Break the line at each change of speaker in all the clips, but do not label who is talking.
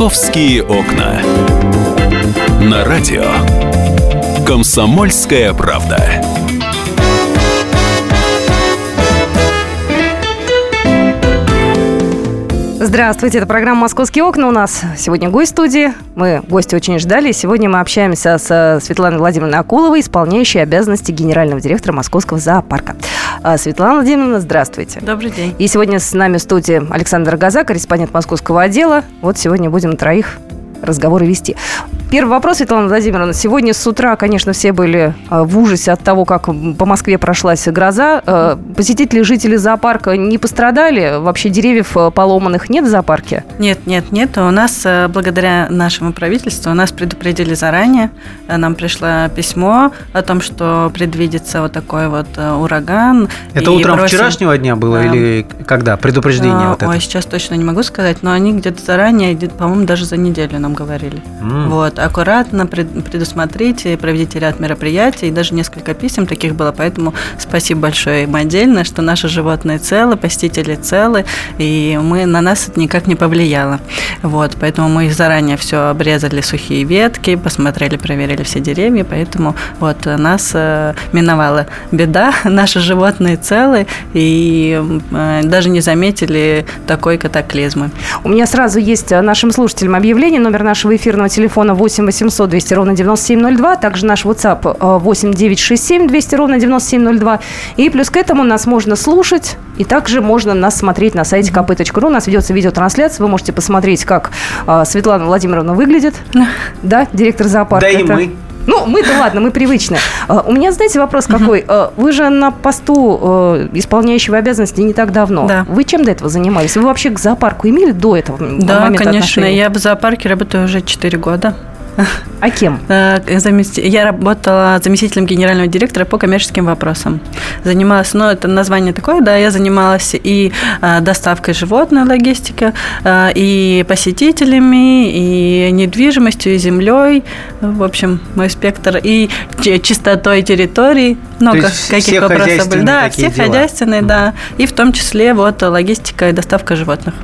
Московские окна. На радио. Комсомольская правда.
Здравствуйте, это программа «Московские окна». У нас сегодня гость студии. Мы гости очень ждали. Сегодня мы общаемся с Светланой Владимировной Акуловой, исполняющей обязанности генерального директора Московского зоопарка. А, Светлана Владимировна, здравствуйте.
Добрый день.
И сегодня с нами в студии Александр Газа, корреспондент московского отдела. Вот сегодня будем троих разговоры вести. Первый вопрос, Светлана Владимировна. Сегодня с утра, конечно, все были э, в ужасе от того, как по Москве прошлась гроза. Э, посетители, жители зоопарка не пострадали? Вообще деревьев э, поломанных нет в зоопарке?
Нет, нет, нет. У нас, благодаря нашему правительству, у нас предупредили заранее. Нам пришло письмо о том, что предвидится вот такой вот ураган.
Это утром бросим... вчерашнего дня было а, или когда? Предупреждение а, вот это?
Ой, сейчас точно не могу сказать, но они где-то заранее, по-моему, даже за неделю нам говорили. Mm. Вот аккуратно предусмотрите, проведите ряд мероприятий, и даже несколько писем таких было, поэтому спасибо большое им отдельно, что наши животные целы, посетители целы, и мы, на нас это никак не повлияло. Вот, поэтому мы заранее все обрезали сухие ветки, посмотрели, проверили все деревья, поэтому вот нас э, миновала беда, наши животные целы, и э, даже не заметили такой катаклизмы.
У меня сразу есть нашим слушателям объявление, номер нашего эфирного телефона 8 8 800 200 ровно 9702. Также наш WhatsApp 8 967 200 ровно 9702. И плюс к этому нас можно слушать. И также можно нас смотреть на сайте kp.ru. У нас ведется видеотрансляция. Вы можете посмотреть, как э, Светлана Владимировна выглядит. Да, директор зоопарка.
Да и мы.
Ну, мы-то ладно, мы привычны. А, у меня, знаете, вопрос какой? Угу. Вы же на посту э, исполняющего обязанности не так давно.
Да.
Вы чем до этого занимались? Вы вообще к зоопарку имели до этого
Да, конечно. Отношения? Я в зоопарке работаю уже 4 года.
А кем?
Э, я работала заместителем генерального директора по коммерческим вопросам. Занималась, ну, это название такое, да, я занималась и э, доставкой животной, логистика, э, и посетителями, и недвижимостью, и землей. В общем, мой спектр. И чистотой территории. Много каких вопросов были. Да, все дела. хозяйственные, да. И в том числе вот логистика и доставка животных.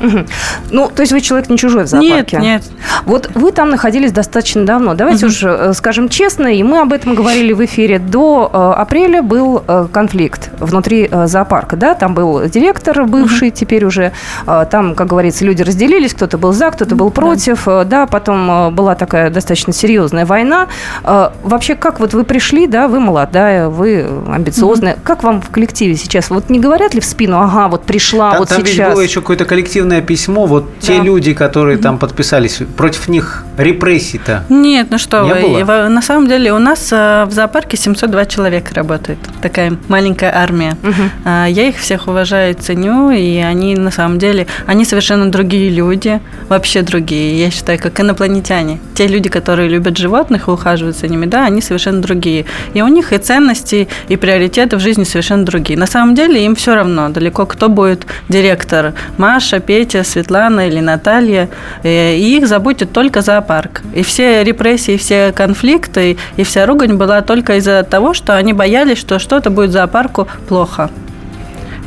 Угу. Ну, то есть вы человек не чужой в зоопарке?
Нет, нет.
Вот вы там находились достаточно давно. Давайте угу. уже э, скажем честно, и мы об этом говорили в эфире. До э, апреля был э, конфликт внутри э, зоопарка, да? Там был директор бывший, угу. теперь уже э, там, как говорится, люди разделились, кто-то был за, кто-то был против, да, э, да потом э, была такая достаточно серьезная война. Э, вообще, как вот вы пришли, да, вы молодая, вы амбициозная, угу. как вам в коллективе сейчас? Вот не говорят ли в спину, ага, вот пришла,
там,
вот
там
сейчас?
Там ведь было еще какое-то коллективное коллективное письмо, вот да. те люди, которые угу. там подписались, против них репрессий-то
Нет, ну что не вы, было? на самом деле у нас э, в зоопарке 702 человека работает, такая маленькая армия. Угу. Я их всех уважаю и ценю, и они на самом деле, они совершенно другие люди, вообще другие, я считаю, как инопланетяне. Те люди, которые любят животных и ухаживают за ними, да, они совершенно другие. И у них и ценности, и приоритеты в жизни совершенно другие. На самом деле им все равно, далеко кто будет директор, Маша, Петя, Петя, Светлана или Наталья, э, и их заботит только зоопарк. И все репрессии, все конфликты, и вся ругань была только из-за того, что они боялись, что что-то будет зоопарку плохо.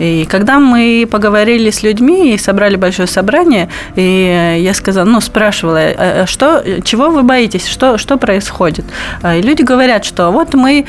И когда мы поговорили с людьми и собрали большое собрание, и я сказала, ну, спрашивала, «А, а что, чего вы боитесь, что, что происходит? А, и люди говорят, что вот мы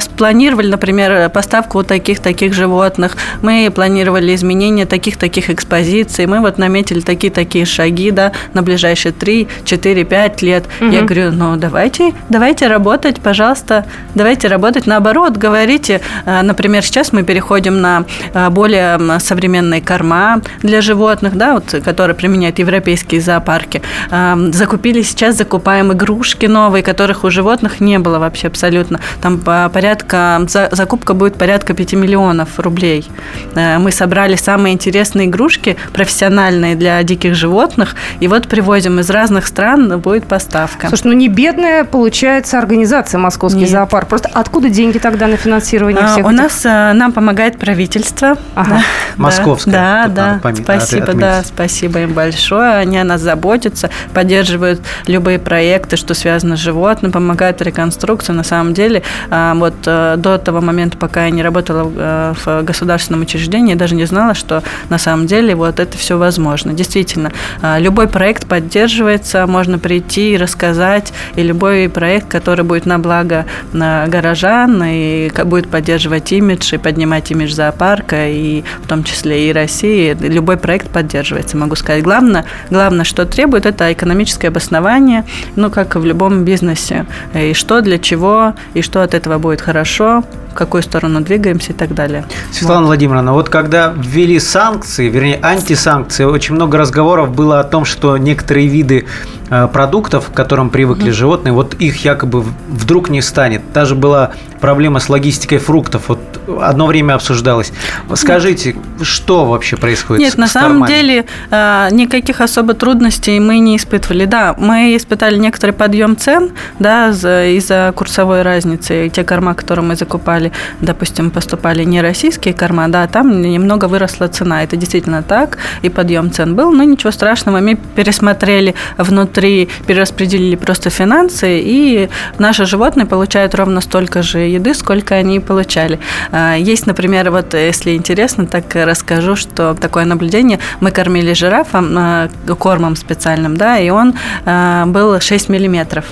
спланировали, например, поставку вот таких-таких животных, мы планировали изменение таких-таких экспозиций, мы вот наметили такие-такие шаги, да, на ближайшие 3, 4, 5 лет. Угу. Я говорю, ну, давайте, давайте работать, пожалуйста, давайте работать наоборот, говорите, например, сейчас мы переходим на более современные корма для животных, да, вот, которые применяют европейские зоопарки. Закупили сейчас, закупаем игрушки новые, которых у животных не было вообще абсолютно. Там порядка, закупка будет порядка 5 миллионов рублей. Э, мы собрали самые интересные игрушки, профессиональные для диких животных, и вот привозим из разных стран, будет поставка.
Слушай, ну не бедная получается организация Московский Нет. зоопарк. Просто откуда деньги тогда на финансирование
а,
всех
У
этих?
нас, э, нам помогает правительство, Ага.
Московская.
Да, да. Пом... Спасибо, отметить. да, спасибо им большое. Они о нас заботятся, поддерживают любые проекты, что связано с животным, помогают реконструкции. На самом деле, а, вот э, до того момента, пока я не работала э, в государственном учреждении, я даже не знала, что на самом деле вот это все возможно. Действительно, а, любой проект поддерживается, можно прийти и рассказать, и любой проект, который будет на благо горожан и будет поддерживать имидж и поднимать имидж зоопарка, и в том числе и России, любой проект поддерживается, могу сказать. Главное, главное, что требует, это экономическое обоснование, ну, как и в любом бизнесе. И что, для чего, и что от этого будет хорошо, в какую сторону двигаемся и так далее.
Светлана вот. Владимировна, вот когда ввели санкции, вернее, антисанкции, очень много разговоров было о том, что некоторые виды э, продуктов, к которым привыкли mm-hmm. животные, вот их якобы вдруг не станет. Даже была проблема с логистикой фруктов. Вот одно время обсуждалось. Скажите, что вообще происходит?
Нет,
с,
на самом деле э, никаких особо трудностей мы не испытывали. Да, мы испытали некоторый подъем цен, да, из-за курсовой разницы. Те корма, которые мы закупали допустим, поступали не российские корма, да, там немного выросла цена. Это действительно так, и подъем цен был, но ничего страшного. Мы пересмотрели внутри, перераспределили просто финансы, и наши животные получают ровно столько же еды, сколько они получали. А, есть, например, вот если интересно, так расскажу, что такое наблюдение. Мы кормили жирафа а, кормом специальным, да, и он а, был 6 миллиметров.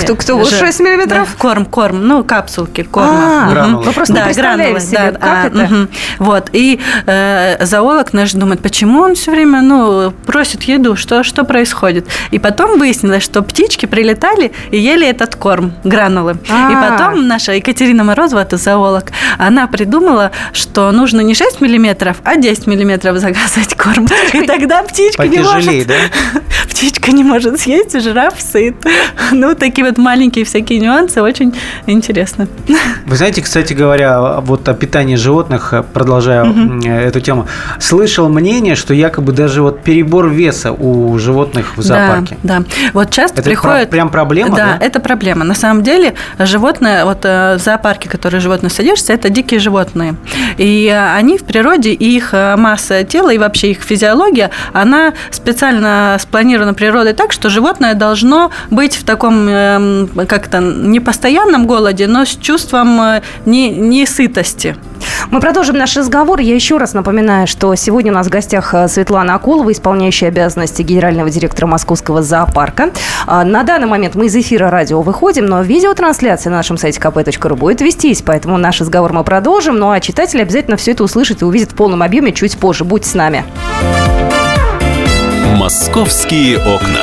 Кто, кто? Ж... 6 миллиметров?
Да, корм, корм, ну, капсулки корма.
А, гранулы. Вы просто да, не гранулы, себе, да, как а, это? Угу.
Вот, и э, зоолог наш думает, почему он все время, ну, просит еду, что, что происходит? И потом выяснилось, что птички прилетали и ели этот корм, гранулы. А-а-а. И потом наша Екатерина Морозова, это зоолог, она придумала, что нужно не 6 миллиметров, а 10 миллиметров заказывать корм. И тогда птичка не может...
да?
Птичка не может съесть, жираф сыт. Ну, такие вот маленькие всякие нюансы, очень интересно.
Вы знаете, кстати говоря, вот о питании животных, продолжая угу. эту тему, слышал мнение, что якобы даже вот перебор веса у животных в зоопарке.
Да, да. Вот часто
это
приходит...
прям проблема,
да? Да, это проблема. На самом деле животные, вот э, в зоопарке, которые животные содержатся, это дикие животные. И они в природе, их масса тела и вообще их физиология, она специально спланирована природой так, что животное должно быть в таком Эм, как-то не постоянном голоде, но с чувством э, не, не сытости.
Мы продолжим наш разговор. Я еще раз напоминаю, что сегодня у нас в гостях э, Светлана Акулова, исполняющая обязанности генерального директора Московского зоопарка. А, на данный момент мы из эфира радио выходим, но видеотрансляция на нашем сайте kp.ru будет вестись, поэтому наш разговор мы продолжим. Ну а читатели обязательно все это услышат и увидят в полном объеме чуть позже. Будьте с нами.
Московские окна.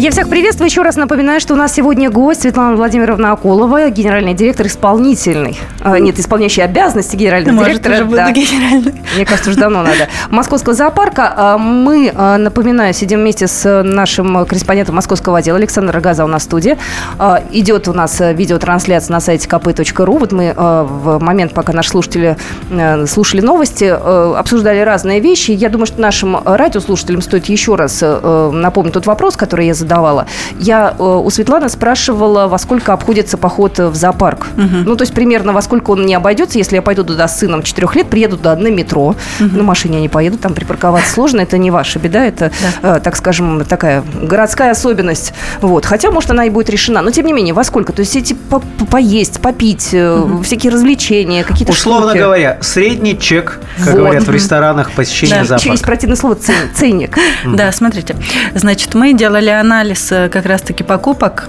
Я всех приветствую. Еще раз напоминаю, что у нас сегодня гость Светлана Владимировна Акулова, генеральный директор исполнительный. Э, нет, исполняющий обязанности генерального
Может,
директора.
Уже да. генеральный.
Мне кажется, уже давно надо. Московского зоопарка. А мы, э, напоминаю, сидим вместе с нашим корреспондентом московского отдела Александром Рогаза у нас в студии. Э, идет у нас видеотрансляция на сайте kp.ru. Вот мы в момент, пока наши слушатели слушали новости, обсуждали разные вещи. Я думаю, что нашим радиослушателям стоит еще раз напомнить тот вопрос, который я задала задавала. Я э, у Светланы спрашивала, во сколько обходится поход в зоопарк. Угу. Ну, то есть примерно во сколько он не обойдется, если я пойду туда с сыном 4 лет, приеду туда на метро. Угу. На машине я не поеду, там припарковаться сложно, это не ваша беда, это, да. э, так скажем, такая городская особенность. Вот. Хотя, может, она и будет решена. Но, тем не менее, во сколько? То есть эти по поесть, попить, угу. всякие развлечения, какие-то
Условно
штуки.
говоря, средний чек, как вот. говорят в ресторанах посещения да. зоопарка.
Еще есть противное слово ценник.
Да, смотрите. Значит, мы делали анализ анализ как раз-таки покупок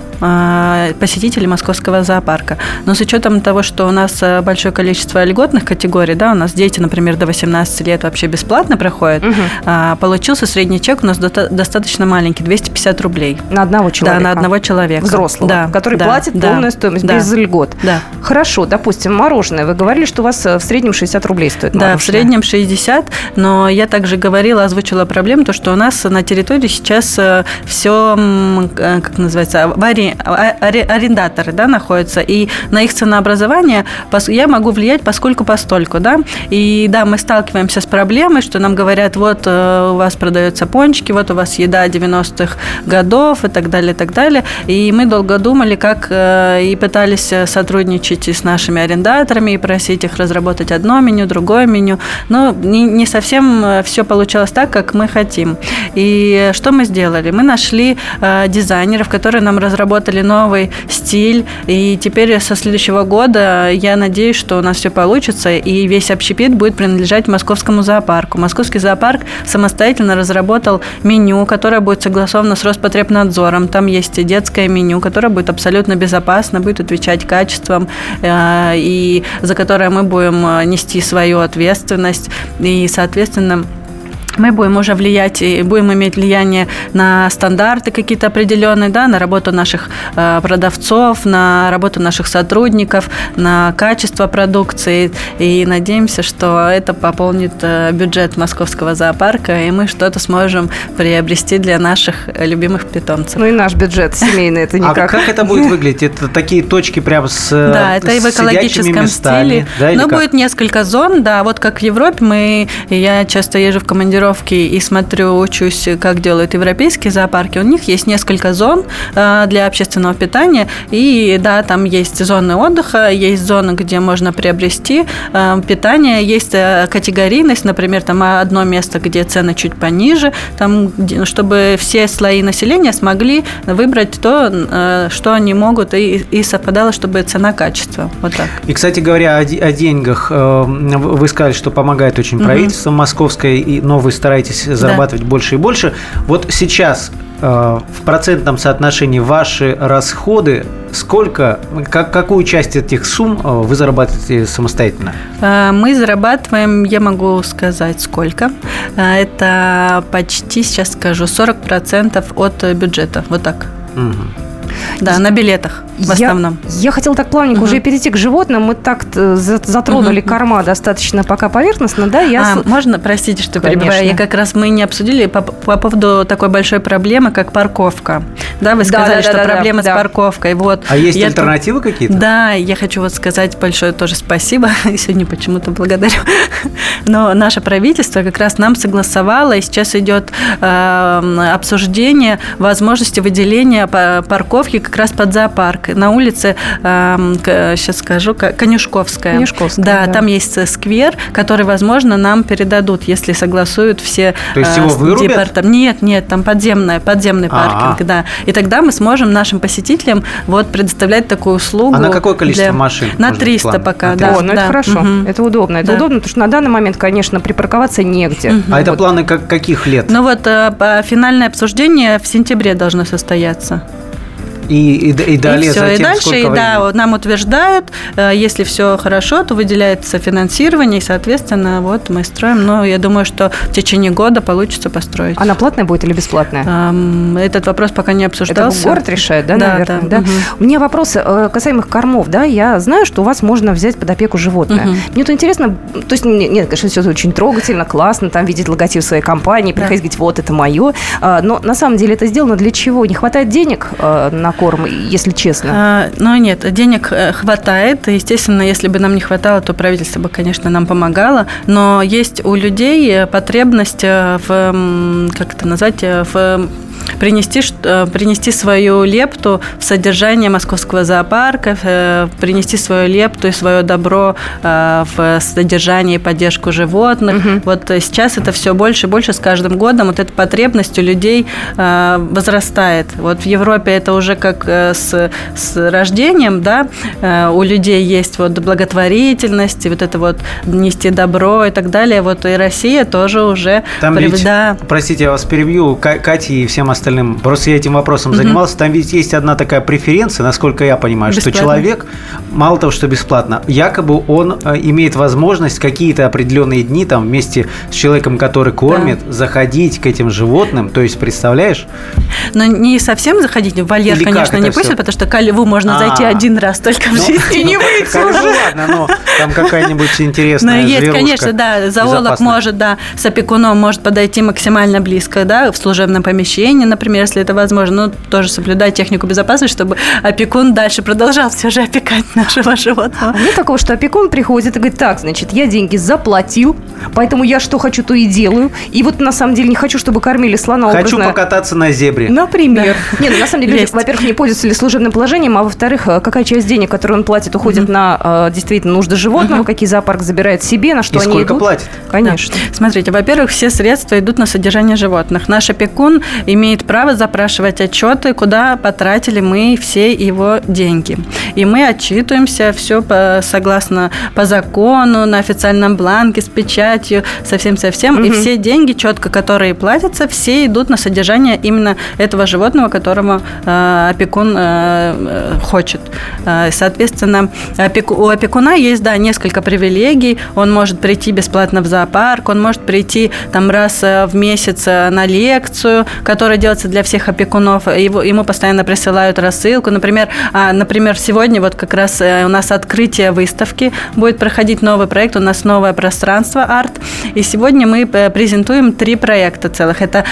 посетителей московского зоопарка. Но с учетом того, что у нас большое количество льготных категорий, да, у нас дети, например, до 18 лет вообще бесплатно проходят, угу. получился средний чек у нас достаточно маленький, 250 рублей.
На одного человека?
Да, на одного человека.
Взрослого,
да,
который
да,
платит
да,
полную стоимость,
да,
без льгот.
Да.
Хорошо, допустим, мороженое. Вы говорили, что у вас в среднем 60 рублей стоит
мороженое. Да, в среднем 60, но я также говорила, озвучила проблему, то, что у нас на территории сейчас все, как называется, ари, арендаторы да, находятся, и на их ценообразование я могу влиять поскольку постольку, да, и да, мы сталкиваемся с проблемой, что нам говорят, вот у вас продаются пончики, вот у вас еда 90-х годов и так далее, и так далее, и мы долго думали, как и пытались сотрудничать с нашими арендаторами и просить их разработать одно меню, другое меню, но не, не совсем все получалось так, как мы хотим. И что мы сделали? Мы нашли э, дизайнеров, которые нам разработали новый стиль, и теперь со следующего года я надеюсь, что у нас все получится, и весь общепит будет принадлежать московскому зоопарку. Московский зоопарк самостоятельно разработал меню, которое будет согласовано с Роспотребнадзором. Там есть детское меню, которое будет абсолютно безопасно, будет отвечать качеством, э, и за которое мы будем э, нести свою ответственность. И, соответственно, мы будем уже влиять и будем иметь влияние на стандарты какие-то определенные, да, на работу наших э, продавцов, на работу наших сотрудников, на качество продукции. И надеемся, что это пополнит э, бюджет московского зоопарка, и мы что-то сможем приобрести для наших любимых питомцев.
Ну и наш бюджет семейный, это никак.
А как это будет выглядеть? Это такие точки прямо с
Да, это и в экологическом стиле. Да, Но будет несколько зон, да, вот как в Европе мы, я часто езжу в командировку командировки и смотрю, учусь, как делают европейские зоопарки, у них есть несколько зон э, для общественного питания. И да, там есть зоны отдыха, есть зоны, где можно приобрести э, питание, есть э, категорийность, например, там одно место, где цены чуть пониже, там, чтобы все слои населения смогли выбрать то, что они могут, и, и совпадало, чтобы цена-качество. Вот так.
И, кстати говоря, о, о деньгах. Вы сказали, что помогает очень правительство угу. московское, и новый вы стараетесь зарабатывать да. больше и больше. Вот сейчас э, в процентном соотношении ваши расходы, сколько, как, какую часть этих сумм э, вы зарабатываете самостоятельно?
Э, мы зарабатываем, я могу сказать, сколько. Это почти, сейчас скажу, 40% от бюджета. Вот так. Угу. Да, на билетах в основном.
Я, я хотела так плавненько угу. уже перейти к животным. Мы так затронули угу. корма достаточно пока поверхностно, да?
Я... А, можно, простите, что Конечно. перебиваю. Я как раз мы не обсудили по, по поводу такой большой проблемы, как парковка. Да, вы сказали, да, да, что да, проблема да, с парковкой. Вот.
А есть я... альтернативы какие-то?
Да, я хочу вот сказать большое тоже спасибо. Сегодня почему-то благодарю. Но наше правительство как раз нам согласовало, и сейчас идет э, обсуждение возможности выделения парковки парковки как раз под зоопарк. На улице, э, сейчас скажу, Конюшковская.
Конюшковская,
да, да, там есть сквер, который, возможно, нам передадут, если согласуют все
То есть его вырубят? Департа...
Нет, нет, там подземная, подземный А-а-а. паркинг, да. И тогда мы сможем нашим посетителям вот предоставлять такую услугу.
А на какое количество для... машин?
На 300 план? пока,
на
300.
да. О, ну да. это хорошо, угу. это удобно. Это да. удобно, потому что на данный момент, конечно, припарковаться негде.
Угу. А вот. это планы как, каких лет?
Ну вот э, финальное обсуждение в сентябре должно состояться.
И, и, и далее
и все,
затем
и дальше, и, да, нам утверждают, э, если все хорошо, то выделяется финансирование, и, соответственно, вот мы строим. Но я думаю, что в течение года получится построить.
Она платная будет или бесплатная?
Этот вопрос пока не обсуждался.
Это город решает, да,
да
наверное?
Да.
да? Угу. У меня вопрос э, касаемо кормов, да, я знаю, что у вас можно взять под опеку животное. Угу. Мне то интересно, то есть, нет, конечно, все очень трогательно, классно, там видеть логотип своей компании, приходить да. говорить, вот это мое, а, но на самом деле это сделано для чего? Не хватает денег э, на корм, если честно? А,
ну, нет, денег э, хватает. Естественно, если бы нам не хватало, то правительство бы, конечно, нам помогало. Но есть у людей э, потребность э, в, как это назвать, в принести, э, принести свою лепту в содержание московского зоопарка, э, принести свою лепту и свое добро э, в содержание и поддержку животных. Угу. Вот сейчас это все больше и больше с каждым годом. Вот эта потребность у людей возрастает. Вот в Европе это уже как с, с рождением, да, у людей есть вот благотворительность, и вот это вот нести добро и так далее. Вот и Россия тоже уже...
Там ведь, да. простите, я вас перебью, Катя и всем остальным. Просто я этим вопросом занимался. Там ведь есть одна такая преференция, насколько я понимаю, бесплатно. что человек, мало того, что бесплатно, якобы он э, имеет возможность какие-то определенные дни там вместе с человеком, который кормит, да. заходить к этим животным. То есть, представляешь?
Но не совсем заходить в вольер, Или конечно, не пустят, потому что к льву можно А-а-а. зайти один раз только в ну, жизни и не выйти уже.
ладно, но там какая-нибудь интересная
Но есть, конечно, да, зоолог может, да, с опекуном может подойти максимально близко, да, в служебном помещении, например, если это возможно, ну, тоже соблюдать технику безопасности, чтобы опекун дальше продолжал все же опекать нашего животного.
Нет такого, что опекун приходит и говорит, так, значит, я деньги заплатил, поэтому я что хочу, то и делаю. И вот на самом деле не хочу, чтобы кормили слона
Хочу образно. покататься на зебре.
Например. Да. Нет, ну, на самом деле, люди, во-первых, не пользуются ли служебным положением, а во-вторых, э, какая часть денег, которую он платит, уходит угу. на э, действительно нужды животного, угу. какие зоопарк забирает себе, на что и
они
сколько идут.
платит?
Конечно.
Да. Смотрите, во-первых, все средства идут на содержание животных. Наш опекун имеет право запрашивать отчеты, куда потратили мы все его деньги. И мы отчитываемся все по, согласно по закону, на официальном бланке с печатью, совсем-совсем. Угу. И все деньги, четко, которые платятся, все идут на содержание именно этого животного, которому э, опекун э, э хочет. Э, соответственно, опеку, у опекуна есть, да, несколько привилегий. Он может прийти бесплатно в зоопарк, он может прийти там раз э, в месяц на лекцию, которая делается для всех опекунов. Его, ему постоянно присылают рассылку. Например, а, например, сегодня вот как раз у нас открытие выставки будет проходить новый проект, у нас новое пространство арт. И сегодня мы презентуем три проекта целых. Это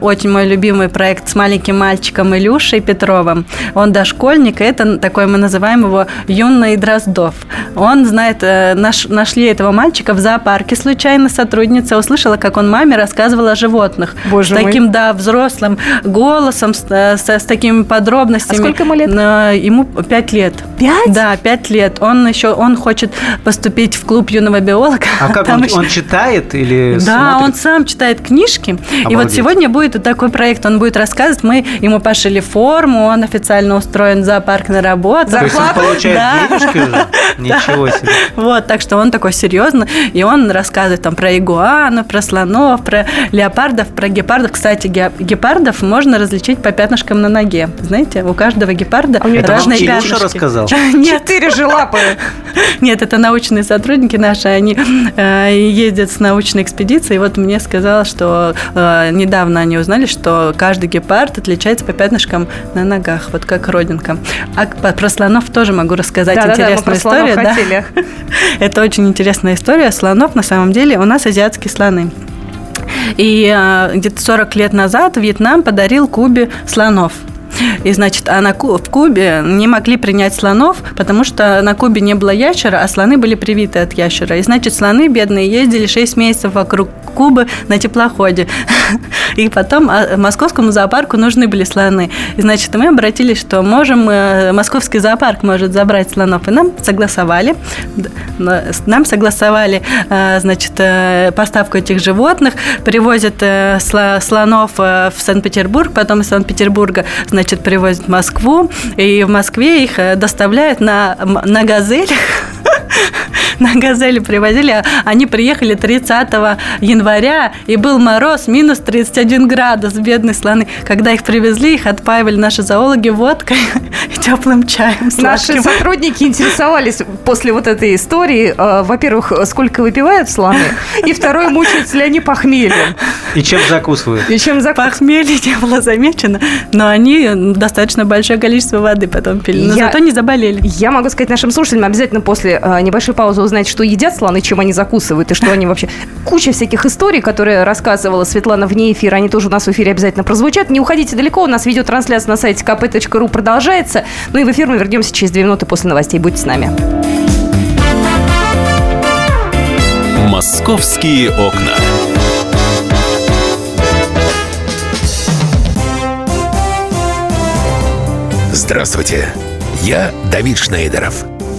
очень мой любимый проект с маленьким мальчиком Илюшей Петровым. Он дошкольник, и это такой, мы называем его юный Дроздов. Он знает, э, наш, нашли этого мальчика в зоопарке случайно, сотрудница услышала, как он маме рассказывал о животных.
Боже
таким,
мой.
да, взрослым голосом, с, э, с, с такими подробностями. А
сколько ему лет?
Ему пять лет.
Пять?
Да, пять лет. Он еще, он хочет поступить в клуб юного биолога.
А как он, еще... он читает или
Да, смотрит? он сам читает книжки. Обалдеть. И вот сегодня будет такой проект, он будет рассказывать, мы ему пошили форму, он официально устроен в зоопарк на работу.
То есть он получает да. денежки уже? Ничего себе.
Вот, так что он такой серьезный, и он рассказывает там про игуанов, про слонов, про леопардов, про гепардов. Кстати, гепардов можно различить по пятнышкам на ноге. Знаете, у каждого гепарда а разные пятнышки.
рассказал?
Нет. Четыре же лапы.
Нет, это научные сотрудники наши, они э, ездят с научной экспедицией. Вот мне сказал, что э, недавно они узнали, что каждый гепард отличается по пятнышкам на ногах, вот как родинка. А про слонов тоже могу рассказать да, интересную да, да, историю. Да. Хотели. Это очень интересная история. Слонов на самом деле у нас азиатские слоны. И э, где-то 40 лет назад Вьетнам подарил Кубе слонов. И, значит, а на, в Кубе не могли принять слонов, потому что на Кубе не было ящера, а слоны были привиты от ящера. И, значит, слоны бедные ездили 6 месяцев вокруг Кубы на теплоходе. И потом а, московскому зоопарку нужны были слоны. И, значит, мы обратились, что можем, э, московский зоопарк может забрать слонов. И нам согласовали, нам согласовали, э, значит, э, поставку этих животных, привозят слонов в Санкт-Петербург, потом из Санкт-Петербурга, значит, привозят в Москву, и в Москве их доставляют на, на газелях на «Газели» привозили. А они приехали 30 января, и был мороз, минус 31 градус, бедные слоны. Когда их привезли, их отпаивали наши зоологи водкой и теплым чаем
сладким. Наши сотрудники интересовались после вот этой истории, э, во-первых, сколько выпивают слоны, и второе, мучаются ли они похмельем.
И чем закусывают?
И чем закусывают. Похмелье не было замечено, но они достаточно большое количество воды потом пили, но я, зато не заболели.
Я могу сказать нашим слушателям, обязательно после э, небольшой паузы узнать, что едят слоны, чем они закусывают, и что они вообще... Куча всяких историй, которые рассказывала Светлана вне эфира, они тоже у нас в эфире обязательно прозвучат. Не уходите далеко, у нас видеотрансляция на сайте kp.ru продолжается. Ну и в эфир мы вернемся через две минуты после новостей. Будьте с нами.
«Московские окна». Здравствуйте, я Давид Шнейдеров –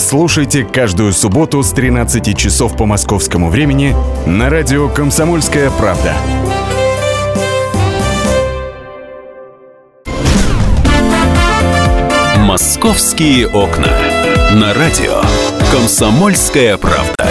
Слушайте каждую субботу с 13 часов по московскому времени на радио «Комсомольская правда».
«Московские окна» на радио «Комсомольская правда».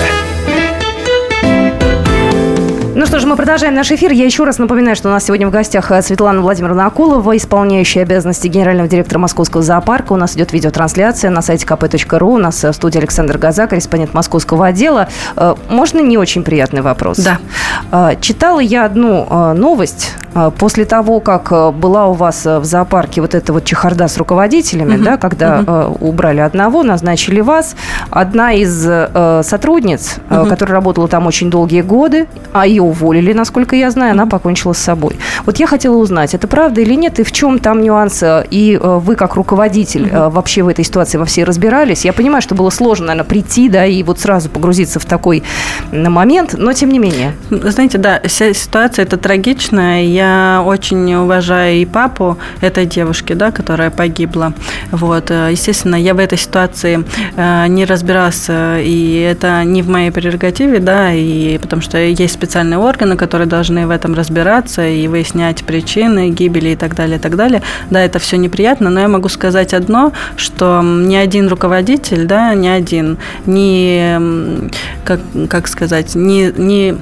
Ну что ж, мы продолжаем наш эфир. Я еще раз напоминаю, что у нас сегодня в гостях э, Светлана Владимировна Акулова, исполняющая обязанности генерального директора Московского зоопарка. У нас идет видеотрансляция на сайте kp.ru. У нас э, в студии Александр Газа, корреспондент московского отдела. Э, можно не очень приятный вопрос?
Да.
Читала я одну новость после того, как была у вас в зоопарке вот эта вот чехарда с руководителями, угу. да, когда угу. убрали одного, назначили вас. Одна из сотрудниц, угу. которая работала там очень долгие годы, а ее уволили, насколько я знаю, она покончила с собой. Вот я хотела узнать, это правда или нет, и в чем там нюанс, и э, вы как руководитель mm вообще в этой ситуации во всей разбирались? Я понимаю, что было сложно, наверное, прийти, да, и вот сразу погрузиться в такой момент, но тем не менее.
Знаете, да, вся ситуация это трагичная. Я очень уважаю и папу этой девушки, да, которая погибла. Вот, э, естественно, я в этой ситуации не разбиралась, и это не в моей прерогативе, да, и потому что есть специальные органы, которые должны в этом разбираться и выяснять причины гибели и так далее, и так далее. Да, это все неприятно, но я могу сказать одно, что ни один руководитель, да, ни один, ни, как, как сказать, ни, ни,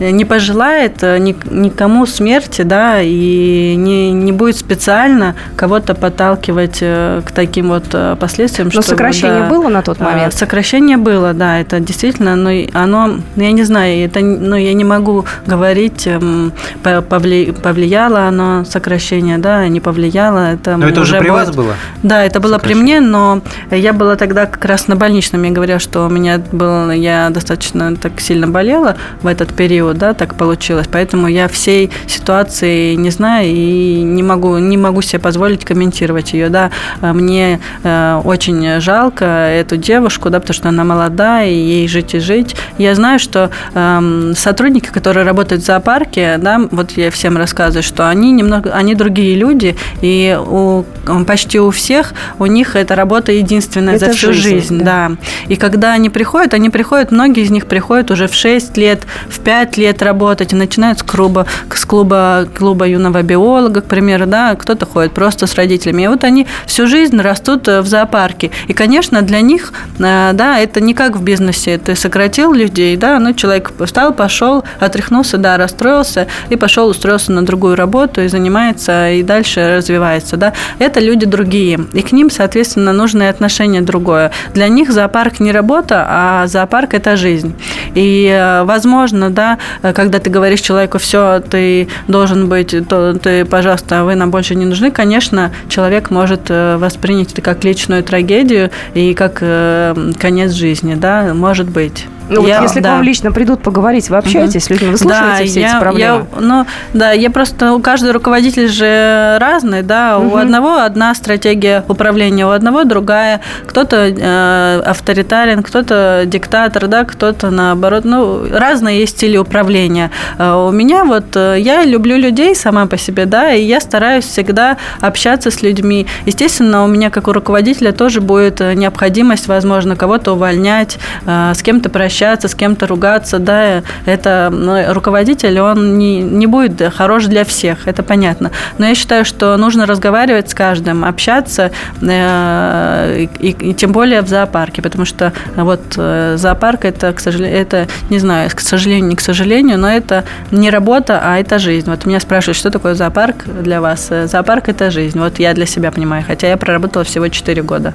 не пожелает ни, никому смерти, да, и не, не будет специально кого-то подталкивать э, к таким вот э, последствиям.
Но чтобы, сокращение да, было на тот момент?
Сокращение было, да, это действительно, но оно, я не знаю, это, но я не могу могу говорить, эм, повлияло оно сокращение, да, не повлияло.
Это но это уже при будет... вас было?
Да, это было при мне, но я была тогда как раз на больничном. Я говорила, что у меня было, я достаточно так сильно болела в этот период, да, так получилось. Поэтому я всей ситуации не знаю и не могу, не могу себе позволить комментировать ее, да. Мне э, очень жалко эту девушку, да, потому что она молодая, и ей жить и жить. Я знаю, что э, сотрудники, которые работают в зоопарке, да, вот я всем рассказываю, что они немного, они другие люди, и у, почти у всех у них эта работа единственная это за всю жизнь, жизнь да. да. И когда они приходят, они приходят, многие из них приходят уже в 6 лет, в 5 лет работать, и начинают с клуба, с клуба, клуба юного биолога, к примеру, да, кто-то ходит просто с родителями. И вот они всю жизнь растут э, в зоопарке. И, конечно, для них, э, да, это не как в бизнесе. Ты сократил людей, да, ну, человек встал, пошел, отряхнулся, да, расстроился и пошел, устроился на другую работу и занимается, и дальше развивается, да. Это люди другие, и к ним, соответственно, нужное отношение другое. Для них зоопарк не работа, а зоопарк – это жизнь. И, э, возможно, да, когда ты говоришь человеку, все, ты должен быть, то ты, пожалуйста, вы нам больше не нужны, конечно, человек может э, воспринять это как личную трагедию и как э, конец жизни, да, может быть.
Ну, я, вот если да. к вам лично придут поговорить, вы общаетесь угу. с людьми, вы слушаете да, все я, эти проблемы?
Я, ну, да, я просто, у каждого руководитель же разный, да, угу. у одного одна стратегия управления, у одного другая, кто-то э, авторитарен, кто-то диктатор, да, кто-то наоборот, ну, разные есть стили управления. Э, у меня вот, э, я люблю людей сама по себе, да, и я стараюсь всегда общаться с людьми. Естественно, у меня, как у руководителя, тоже будет э, необходимость, возможно, кого-то увольнять, э, с кем-то прощаться, общаться, с кем-то ругаться, да, это ну, руководитель, он не, не будет хорош для всех, это понятно. Но я считаю, что нужно разговаривать с каждым, общаться, э, и, и тем более в зоопарке, потому что вот э, зоопарк это, к сожалению, это, не знаю, к сожалению, не к сожалению, но это не работа, а это жизнь. Вот меня спрашивают, что такое зоопарк для вас? Зоопарк – это жизнь. Вот я для себя понимаю, хотя я проработала всего 4 года.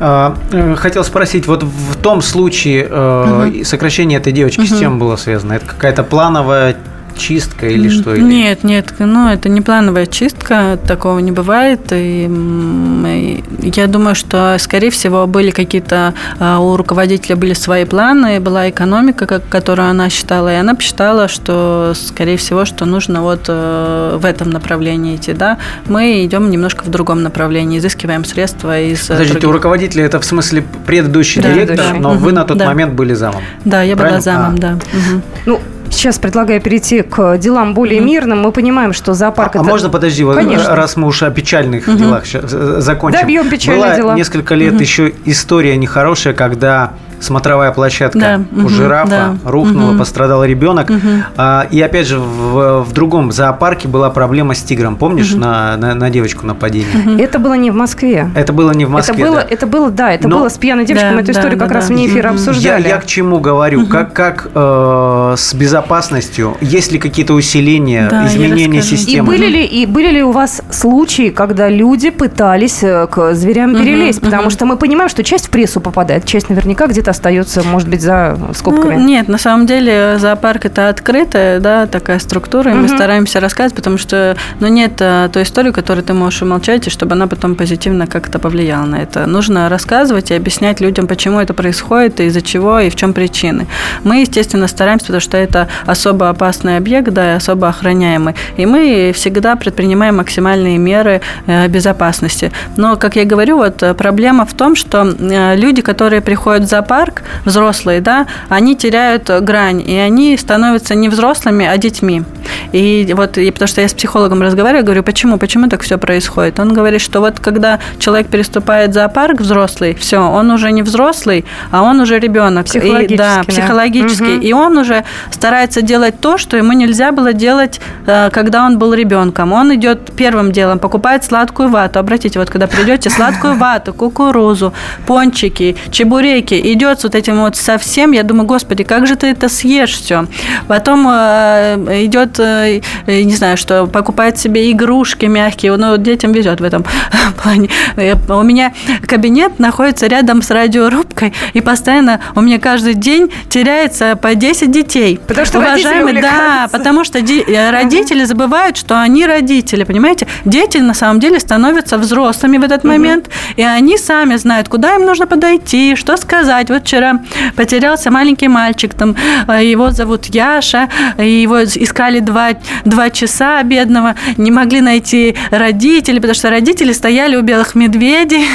А, э, хотел спросить, вот в том случае угу. сокращение этой девочки угу. с чем было связано? Это какая-то плановая чистка или что? Или?
Нет, нет, ну это не плановая чистка, такого не бывает. И, и я думаю, что, скорее всего, были какие-то а, у руководителя были свои планы, была экономика, как, которую она считала, и она посчитала, что, скорее всего, что нужно вот э, в этом направлении идти, да. Мы идем немножко в другом направлении, изыскиваем средства из.
Подождите, других... у руководителя это в смысле предыдущий да, директор, да. но угу, вы на тот да. момент были замом.
Да, я Правильно? была замом, а. да.
Угу. Ну, сейчас предлагаю перейти к делам более мирным. Мы понимаем, что зоопарк
а,
это...
А можно, подожди, вот, раз мы уж о печальных угу. делах закончим.
Добьем печальные
Была
дела.
несколько лет угу. еще история нехорошая, когда смотровая площадка да, у угу, жирафа да, рухнула, угу. пострадал ребенок. Угу. А, и опять же, в, в другом зоопарке была проблема с тигром. Помнишь, угу. на, на, на девочку нападение?
Угу. Это было не в Москве.
Это было не в Москве.
Это было,
да.
это было да, это Но... было с пьяной девочкой. Да, Мы эту да, историю да, как да, раз да. вне эфира обсуждали.
Я, я к чему говорю? Угу. Как, как э, с безопасностью? Есть ли какие-то усиления, да, изменения системы?
И были, ли, и были ли у вас случаи, когда люди пытались э, к зверям перелезть? Угу, Потому угу. что мы понимаем, что часть в прессу попадает, часть наверняка где-то остается, может быть, за скобками.
Ну, нет, на самом деле зоопарк это открытая, да, такая структура, и угу. мы стараемся рассказывать, потому что, ну, нет э, той истории, которую ты можешь умолчать, и чтобы она потом позитивно как-то повлияла на это. Нужно рассказывать и объяснять людям, почему это происходит, и из-за чего, и в чем причины. Мы, естественно, стараемся, потому что это особо опасный объект, да, и особо охраняемый. И мы всегда предпринимаем максимальные меры э, безопасности. Но, как я говорю, вот э, проблема в том, что люди, которые приходят в зоопарк, взрослые, да, они теряют грань, и они становятся не взрослыми, а детьми. И вот, и потому что я с психологом разговариваю, говорю, почему, почему так все происходит? Он говорит, что вот когда человек переступает зоопарк взрослый, все, он уже не взрослый, а он уже ребенок.
Психологически.
И, да, психологически. Да. И он уже старается делать то, что ему нельзя было делать, э, когда он был ребенком. Он идет первым делом, покупает сладкую вату. Обратите, вот когда придете, сладкую вату, кукурузу, пончики, чебуреки, идет с вот этим вот совсем, я думаю, господи, как же ты это съешь все? Потом э, идет, э, не знаю, что покупает себе игрушки мягкие, ну, детям везет в этом плане. У меня кабинет находится рядом с радиорубкой, и постоянно у меня каждый день теряется по 10 детей.
Потому что
Уважаемые, да, потому что э, родители забывают, что они родители, понимаете? Дети на самом деле становятся взрослыми в этот момент, и они сами знают, куда им нужно подойти, что сказать. Вот вчера потерялся маленький мальчик, там э, его зовут Яша, его искали два, два часа бедного, не могли найти родители, потому что родители стояли у белых медведей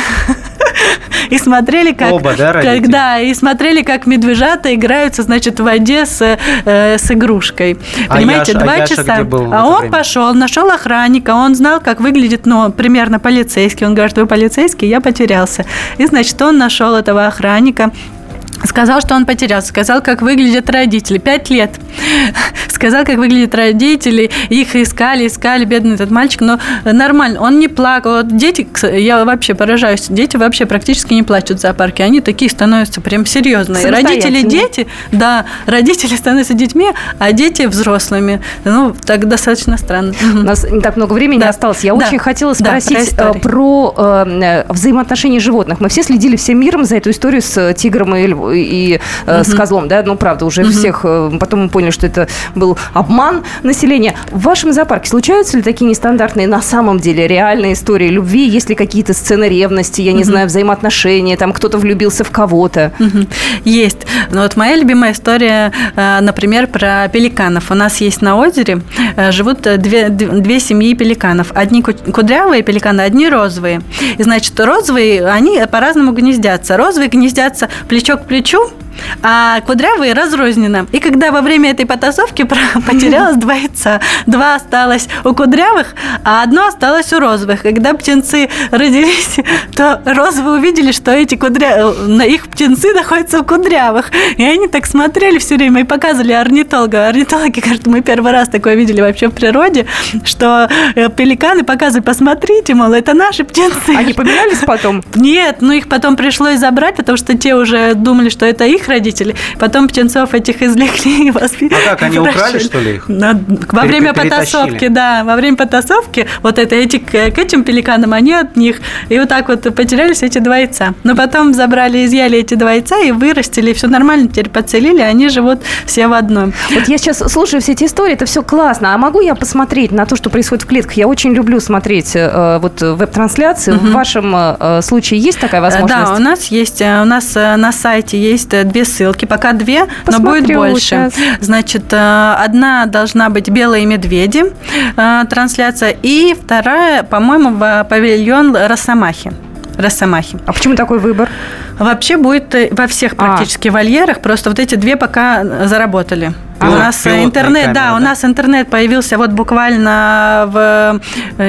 и смотрели, как...
Оба, да,
как, да, и смотрели, как медвежата играются, значит, в воде с, э, с игрушкой.
А
Понимаете,
Яша,
два
а Яша
часа. А он
время?
пошел, нашел охранника, он знал, как выглядит, ну, примерно полицейский. Он говорит, вы полицейский, я потерялся. И, значит, он нашел этого охранника, Сказал, что он потерялся. Сказал, как выглядят родители. Пять лет. Сказал, как выглядят родители. Их искали, искали, бедный этот мальчик. Но нормально. Он не плакал. Вот дети, я вообще поражаюсь. Дети вообще практически не плачут в зоопарке. Они такие становятся прям серьезные. Родители дети, да, родители становятся детьми, а дети взрослыми. Ну, так достаточно странно.
У нас не так много времени да. осталось. Я
да.
очень хотела
Да,
спросить
про
э, про э, взаимоотношения животных. Мы все следили всем миром за эту историю с тигром и, львом, и э, с козлом, да? Ну, правда, уже всех... э, потом мы поняли, что это был обман населения. В вашем зоопарке случаются ли такие нестандартные, на самом деле, реальные истории любви? Есть ли какие-то сцены ревности, я не знаю, взаимоотношения, там кто-то влюбился в кого-то?
Мгм. Есть. Но вот моя любимая история, э, например, про пеликанов. У нас есть на озере живут две, две семьи пеликанов. Одни ку- кудрявые пеликаны, одни розовые. И, значит, розовые, они по-разному гнездятся. Розовые гнездятся плечо к плечу, включу а кудрявые разрозненно. И когда во время этой потасовки потерялось два яйца, два осталось у кудрявых, а одно осталось у розовых. Когда птенцы родились, то розовые увидели, что эти кудря... на их птенцы находятся у кудрявых. И они так смотрели все время и показывали орнитологу. Орнитологи говорят, мы первый раз такое видели вообще в природе, что э, пеликаны показывают, посмотрите, мол, это наши птенцы.
Они поменялись потом?
Нет, ну их потом пришлось забрать, потому что те уже думали, что это их родители. Потом птенцов этих извлекли и воспитали.
А как, они украли, что ли, их?
Во
Пере-
время потасовки, да, во время потасовки вот это эти к, к этим пеликанам, они от них. И вот так вот потерялись эти два яйца. Но потом забрали, изъяли эти два яйца и вырастили, и все нормально, теперь подцелили, они живут все в одном.
Вот я сейчас слушаю все эти истории, это все классно. А могу я посмотреть на то, что происходит в клетках? Я очень люблю смотреть э, вот веб-трансляции. В вашем э, случае есть такая возможность?
Да, у нас есть, э, у нас э, на сайте есть э, две ссылки, пока две, но будет
Посмотрю
больше.
сейчас.
Значит, э, одна должна быть белые медведи э, трансляция, и вторая, по-моему, павильон Росомахи. Росомахи.
А почему такой выбор?
Вообще будет э, во всех а. практически а. вольерах, просто вот эти две пока заработали.
А. У нас интернет, камеры,
да, да, у нас интернет появился вот буквально в,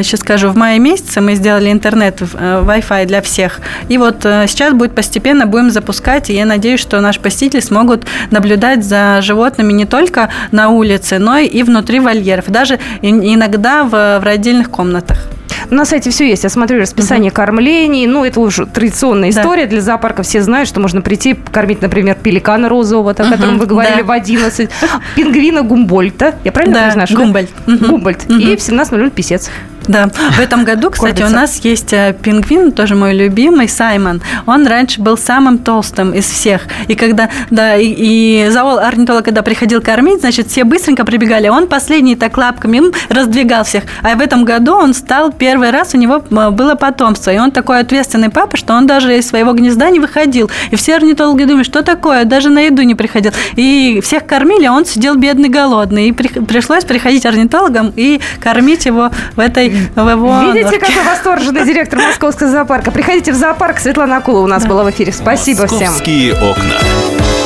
сейчас скажу, в мае месяце мы сделали интернет, Wi-Fi для всех. И вот сейчас будет постепенно будем запускать, и я надеюсь, что наши посетители смогут наблюдать за животными не только на улице, но и внутри вольеров, даже иногда в, в отдельных комнатах.
На сайте все есть. Я смотрю расписание угу. кормлений. Ну, это уже традиционная да. история для зоопарка. Все знают, что можно прийти кормить, например, пеликана розового, о котором вы говорили, да. в 11. Пингвина Гумбольта. Я правильно да, произношу?
Гумбольд.
Угу. И в 17.00 писец.
Да, в этом году, кстати, у нас есть э, пингвин, тоже мой любимый, Саймон. Он раньше был самым толстым из всех. И когда, да, и, и зоол орнитолог, когда приходил кормить, значит, все быстренько прибегали. Он последний так лапками раздвигал всех. А в этом году он стал первый раз, у него было потомство. И он такой ответственный папа, что он даже из своего гнезда не выходил. И все орнитологи думают, что такое, даже на еду не приходил. И всех кормили, а он сидел бедный, голодный. И при, пришлось приходить орнитологам и кормить его в этой
Видите, какой восторженный директор Московского зоопарка. Приходите в зоопарк. Светлана Акула у нас была в эфире. Спасибо
Московские
всем.
Московские окна.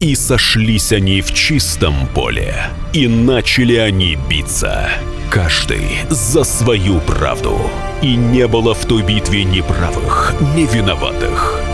И сошлись они в чистом поле, и начали они биться. Каждый за свою правду. И не было в той битве ни правых, ни виноватых.